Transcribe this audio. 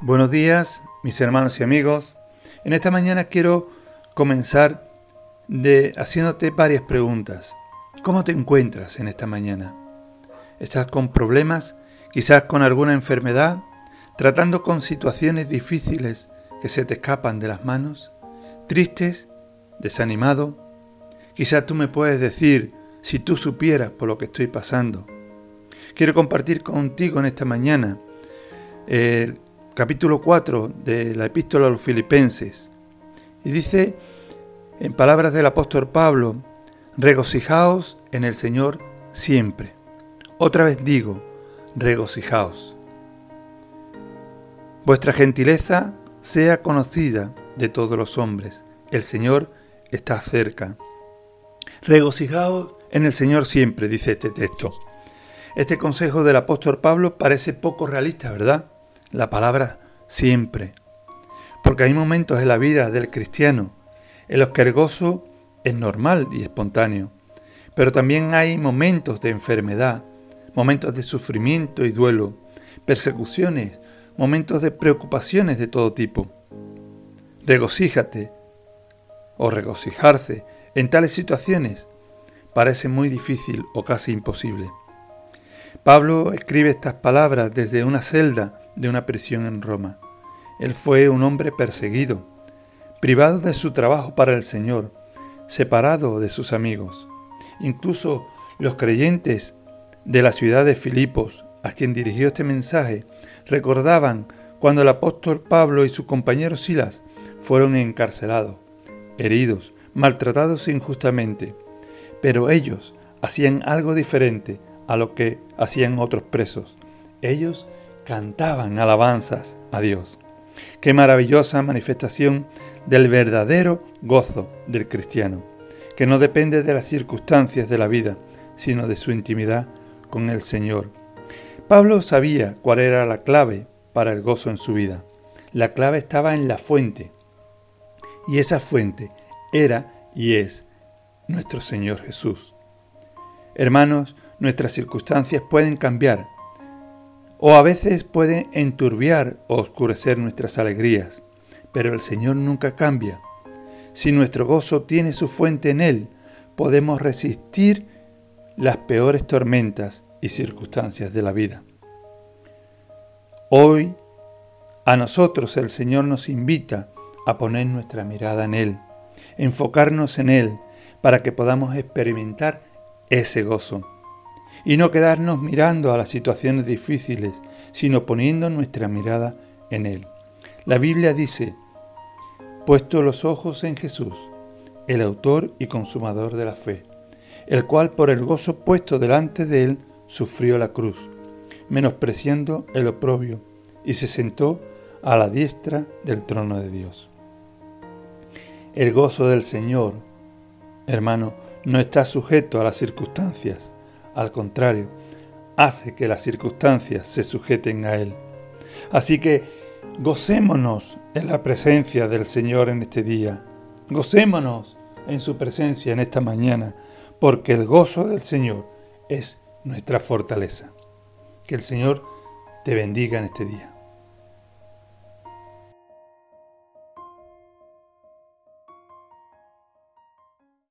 Buenos días, mis hermanos y amigos. En esta mañana quiero comenzar de haciéndote varias preguntas. ¿Cómo te encuentras en esta mañana? ¿Estás con problemas? Quizás con alguna enfermedad, tratando con situaciones difíciles que se te escapan de las manos, tristes, desanimado. Quizás tú me puedes decir si tú supieras por lo que estoy pasando. Quiero compartir contigo en esta mañana el capítulo 4 de la epístola a los filipenses. Y dice, en palabras del apóstol Pablo, regocijaos en el Señor siempre. Otra vez digo, regocijaos. Vuestra gentileza sea conocida de todos los hombres. El Señor está cerca. Regocijaos en el Señor siempre, dice este texto. Este consejo del apóstol Pablo parece poco realista, ¿verdad? La palabra siempre. Porque hay momentos en la vida del cristiano en los que el gozo es normal y espontáneo, pero también hay momentos de enfermedad, momentos de sufrimiento y duelo, persecuciones, momentos de preocupaciones de todo tipo. Regocíjate o regocijarse en tales situaciones parece muy difícil o casi imposible. Pablo escribe estas palabras desde una celda de una prisión en Roma. Él fue un hombre perseguido, privado de su trabajo para el Señor, separado de sus amigos. Incluso los creyentes de la ciudad de Filipos, a quien dirigió este mensaje, recordaban cuando el apóstol Pablo y su compañero Silas fueron encarcelados, heridos, maltratados injustamente. Pero ellos hacían algo diferente a lo que hacían otros presos. Ellos cantaban alabanzas a Dios. Qué maravillosa manifestación del verdadero gozo del cristiano, que no depende de las circunstancias de la vida, sino de su intimidad con el Señor. Pablo sabía cuál era la clave para el gozo en su vida. La clave estaba en la fuente. Y esa fuente era y es nuestro Señor Jesús. Hermanos, nuestras circunstancias pueden cambiar, o a veces puede enturbiar o oscurecer nuestras alegrías, pero el Señor nunca cambia. Si nuestro gozo tiene su fuente en Él, podemos resistir las peores tormentas y circunstancias de la vida. Hoy, a nosotros el Señor nos invita a poner nuestra mirada en Él, enfocarnos en Él, para que podamos experimentar ese gozo y no quedarnos mirando a las situaciones difíciles, sino poniendo nuestra mirada en Él. La Biblia dice, puesto los ojos en Jesús, el autor y consumador de la fe, el cual por el gozo puesto delante de Él sufrió la cruz, menospreciando el oprobio, y se sentó a la diestra del trono de Dios. El gozo del Señor, hermano, no está sujeto a las circunstancias, al contrario, hace que las circunstancias se sujeten a Él. Así que gocémonos en la presencia del Señor en este día. Gocémonos en su presencia en esta mañana, porque el gozo del Señor es nuestra fortaleza. Que el Señor te bendiga en este día.